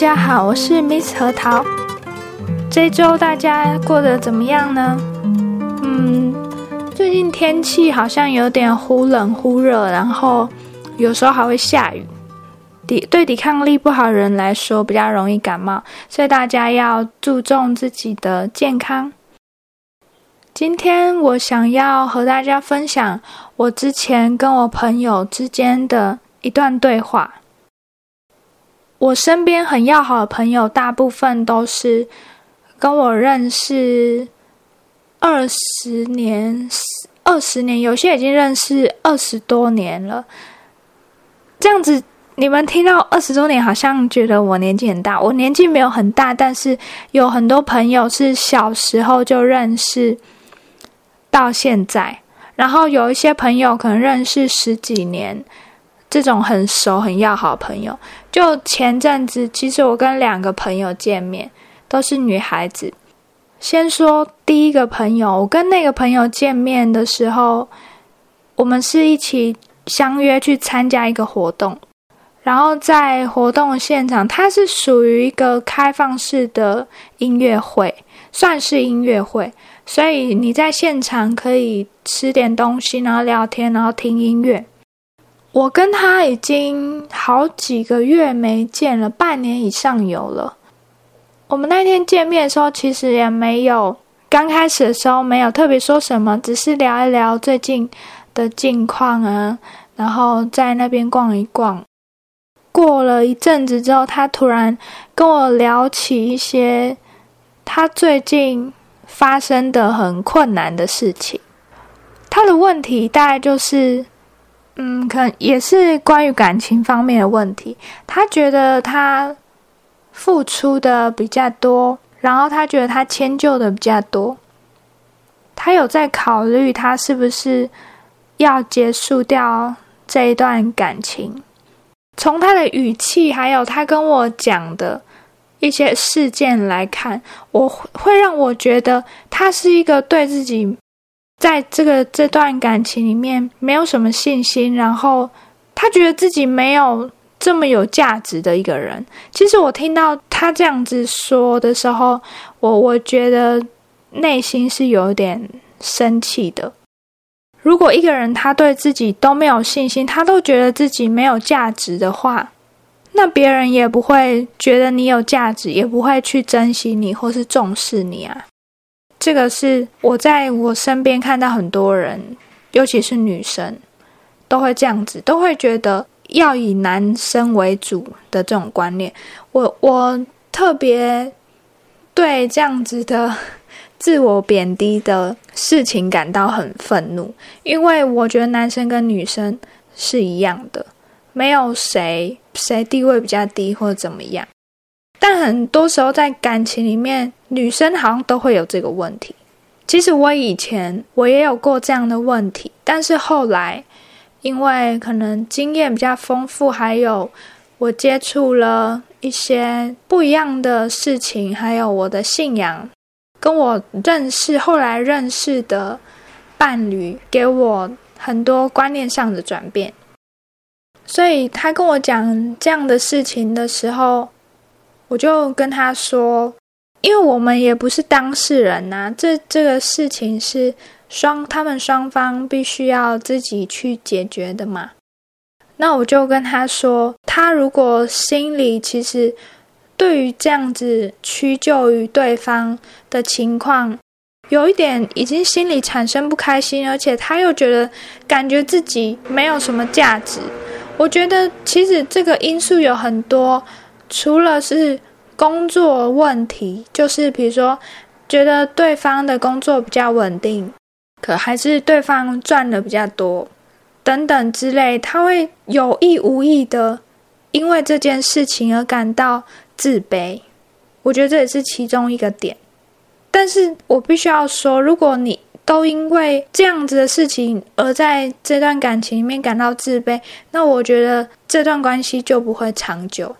大家好，我是 Miss 核桃。这周大家过得怎么样呢？嗯，最近天气好像有点忽冷忽热，然后有时候还会下雨。抵对抵抗力不好的人来说，比较容易感冒，所以大家要注重自己的健康。今天我想要和大家分享我之前跟我朋友之间的一段对话。我身边很要好的朋友，大部分都是跟我认识二十年、二十年，有些已经认识二十多年了。这样子，你们听到二十多年，好像觉得我年纪很大。我年纪没有很大，但是有很多朋友是小时候就认识。到现在，然后有一些朋友可能认识十几年，这种很熟很要好的朋友。就前阵子，其实我跟两个朋友见面，都是女孩子。先说第一个朋友，我跟那个朋友见面的时候，我们是一起相约去参加一个活动，然后在活动现场，它是属于一个开放式的音乐会，算是音乐会。所以你在现场可以吃点东西，然后聊天，然后听音乐。我跟他已经好几个月没见了，半年以上有了。我们那天见面的时候，其实也没有刚开始的时候没有特别说什么，只是聊一聊最近的近况啊，然后在那边逛一逛。过了一阵子之后，他突然跟我聊起一些他最近。发生的很困难的事情，他的问题大概就是，嗯，可能也是关于感情方面的问题。他觉得他付出的比较多，然后他觉得他迁就的比较多。他有在考虑他是不是要结束掉这一段感情。从他的语气，还有他跟我讲的。一些事件来看，我会让我觉得他是一个对自己在这个这段感情里面没有什么信心，然后他觉得自己没有这么有价值的一个人。其实我听到他这样子说的时候，我我觉得内心是有点生气的。如果一个人他对自己都没有信心，他都觉得自己没有价值的话。那别人也不会觉得你有价值，也不会去珍惜你或是重视你啊。这个是我在我身边看到很多人，尤其是女生，都会这样子，都会觉得要以男生为主的这种观念。我我特别对这样子的自我贬低的事情感到很愤怒，因为我觉得男生跟女生是一样的。没有谁谁地位比较低或者怎么样，但很多时候在感情里面，女生好像都会有这个问题。其实我以前我也有过这样的问题，但是后来因为可能经验比较丰富，还有我接触了一些不一样的事情，还有我的信仰，跟我认识后来认识的伴侣，给我很多观念上的转变。所以他跟我讲这样的事情的时候，我就跟他说：“因为我们也不是当事人呐，这这个事情是双他们双方必须要自己去解决的嘛。”那我就跟他说：“他如果心里其实对于这样子屈就于对方的情况，有一点已经心里产生不开心，而且他又觉得感觉自己没有什么价值。”我觉得其实这个因素有很多，除了是工作问题，就是比如说觉得对方的工作比较稳定，可还是对方赚的比较多，等等之类，他会有意无意的因为这件事情而感到自卑。我觉得这也是其中一个点，但是我必须要说，如果你。都因为这样子的事情而在这段感情里面感到自卑，那我觉得这段关系就不会长久。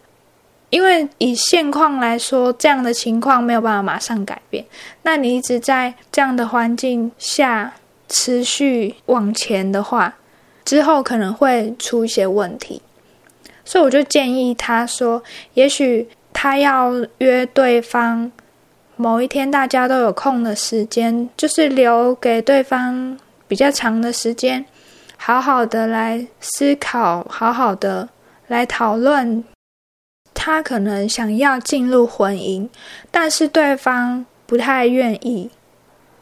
因为以现况来说，这样的情况没有办法马上改变。那你一直在这样的环境下持续往前的话，之后可能会出一些问题。所以我就建议他说，也许。他要约对方某一天大家都有空的时间，就是留给对方比较长的时间，好好的来思考，好好的来讨论。他可能想要进入婚姻，但是对方不太愿意。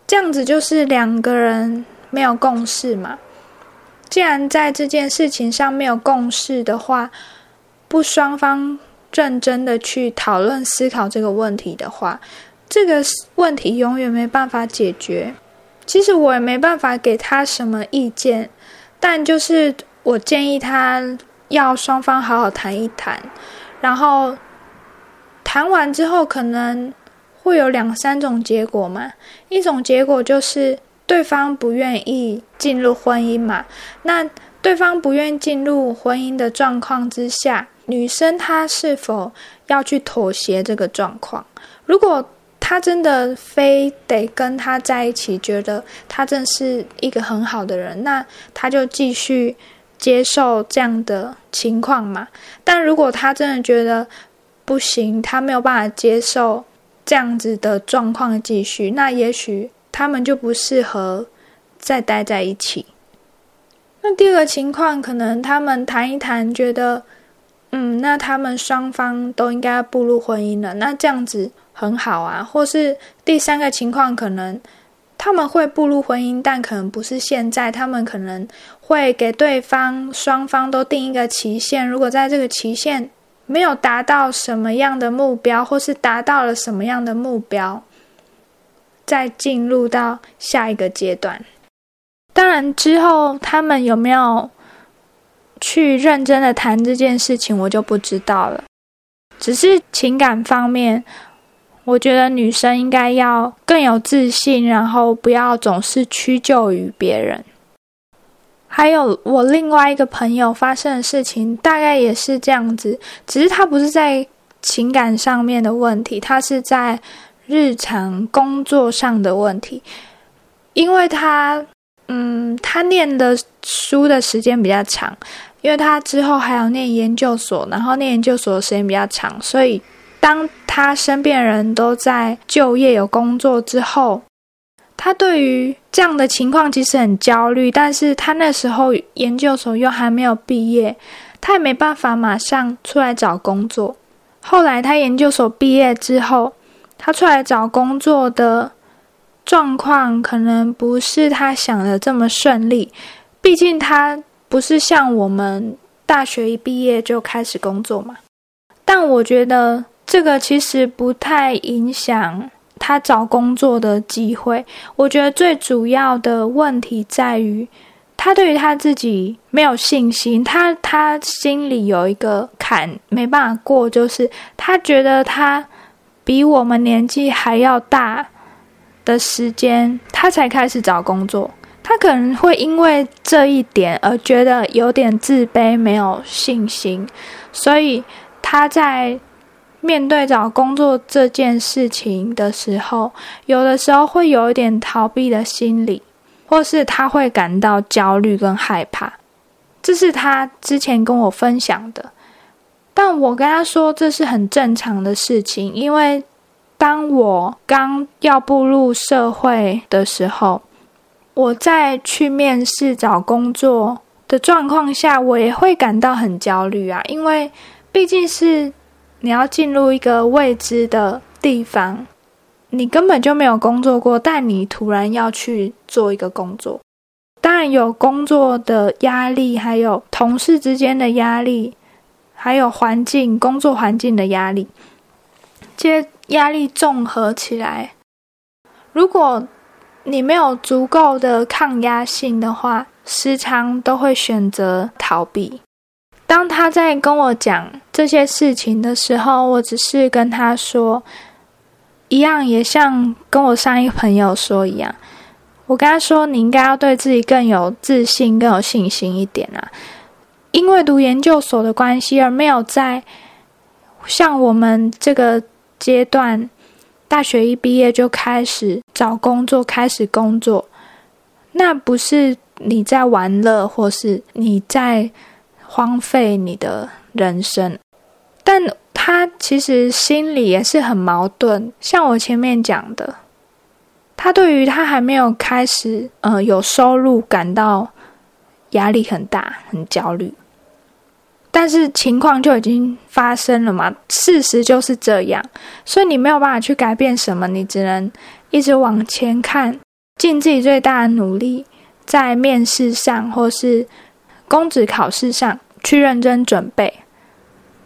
这样子就是两个人没有共识嘛。既然在这件事情上没有共识的话，不双方认真的去讨论思考这个问题的话，这个问题永远没办法解决。其实我也没办法给他什么意见，但就是我建议他要双方好好谈一谈，然后谈完之后可能会有两三种结果嘛。一种结果就是对方不愿意进入婚姻嘛，那对方不愿意进入婚姻的状况之下。女生她是否要去妥协这个状况？如果她真的非得跟他在一起，觉得他真是一个很好的人，那他就继续接受这样的情况嘛。但如果他真的觉得不行，他没有办法接受这样子的状况继续，那也许他们就不适合再待在一起。那第二个情况，可能他们谈一谈，觉得。嗯，那他们双方都应该步入婚姻了，那这样子很好啊。或是第三个情况，可能他们会步入婚姻，但可能不是现在，他们可能会给对方双方都定一个期限。如果在这个期限没有达到什么样的目标，或是达到了什么样的目标，再进入到下一个阶段。当然之后他们有没有？去认真的谈这件事情，我就不知道了。只是情感方面，我觉得女生应该要更有自信，然后不要总是屈就于别人。还有我另外一个朋友发生的事情，大概也是这样子，只是他不是在情感上面的问题，他是在日常工作上的问题，因为他，嗯，他念的书的时间比较长。因为他之后还要念研究所，然后念研究所的时间比较长，所以当他身边人都在就业有工作之后，他对于这样的情况其实很焦虑。但是他那时候研究所又还没有毕业，他也没办法马上出来找工作。后来他研究所毕业之后，他出来找工作的状况可能不是他想的这么顺利，毕竟他。不是像我们大学一毕业就开始工作嘛？但我觉得这个其实不太影响他找工作的机会。我觉得最主要的问题在于他对于他自己没有信心，他他心里有一个坎没办法过，就是他觉得他比我们年纪还要大的时间，他才开始找工作。他可能会因为这一点而觉得有点自卑、没有信心，所以他在面对找工作这件事情的时候，有的时候会有一点逃避的心理，或是他会感到焦虑跟害怕。这是他之前跟我分享的，但我跟他说这是很正常的事情，因为当我刚要步入社会的时候。我在去面试找工作的状况下，我也会感到很焦虑啊，因为毕竟是你要进入一个未知的地方，你根本就没有工作过，但你突然要去做一个工作，当然有工作的压力，还有同事之间的压力，还有环境工作环境的压力，这些压力综合起来，如果。你没有足够的抗压性的话，时常都会选择逃避。当他在跟我讲这些事情的时候，我只是跟他说，一样也像跟我上一个朋友说一样，我跟他说，你应该要对自己更有自信、更有信心一点啊。因为读研究所的关系，而没有在像我们这个阶段。大学一毕业就开始找工作，开始工作，那不是你在玩乐，或是你在荒废你的人生。但他其实心里也是很矛盾。像我前面讲的，他对于他还没有开始呃有收入感到压力很大、很焦虑，但是情况就已经发生了嘛，事实就是这样，所以你没有办法去改变什么，你只能一直往前看，尽自己最大的努力，在面试上或是公职考试上去认真准备。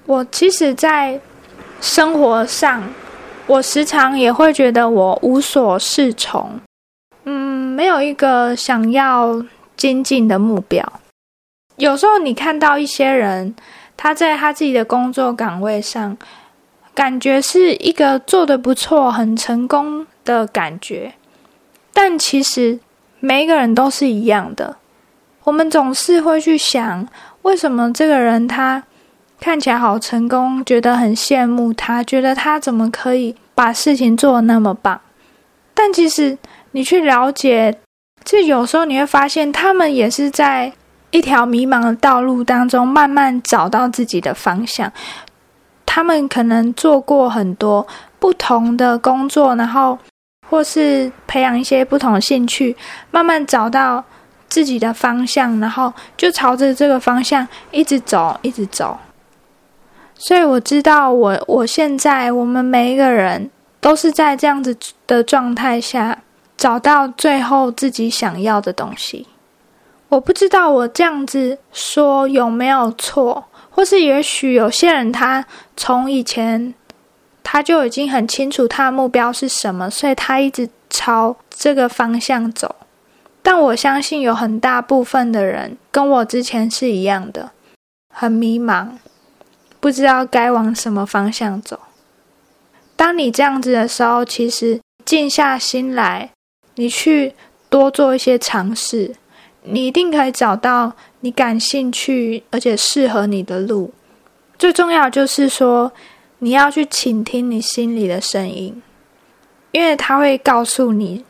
我其实，在生活上，我时常也会觉得我无所适从，嗯，没有一个想要精进的目标。有时候你看到一些人，他在他自己的工作岗位上，感觉是一个做的不错、很成功的感觉，但其实每一个人都是一样的。我们总是会去想，为什么这个人他。看起来好成功，觉得很羡慕他，觉得他怎么可以把事情做得那么棒？但其实你去了解，就有时候你会发现，他们也是在一条迷茫的道路当中，慢慢找到自己的方向。他们可能做过很多不同的工作，然后或是培养一些不同兴趣，慢慢找到自己的方向，然后就朝着这个方向一直走，一直走。所以我知道，我我现在我们每一个人都是在这样子的状态下找到最后自己想要的东西。我不知道我这样子说有没有错，或是也许有些人他从以前他就已经很清楚他的目标是什么，所以他一直朝这个方向走。但我相信有很大部分的人跟我之前是一样的，很迷茫。不知道该往什么方向走。当你这样子的时候，其实静下心来，你去多做一些尝试，你一定可以找到你感兴趣而且适合你的路。最重要就是说，你要去倾听你心里的声音，因为他会告诉你。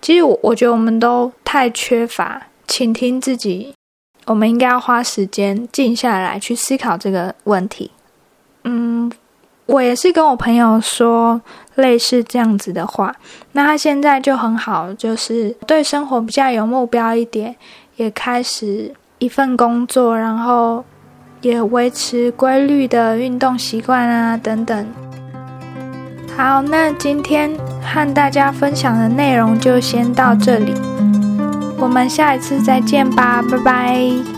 其实我我觉得我们都太缺乏倾听自己。我们应该要花时间静下来去思考这个问题。嗯，我也是跟我朋友说类似这样子的话。那他现在就很好，就是对生活比较有目标一点，也开始一份工作，然后也维持规律的运动习惯啊等等。好，那今天和大家分享的内容就先到这里。我们下一次再见吧，拜拜。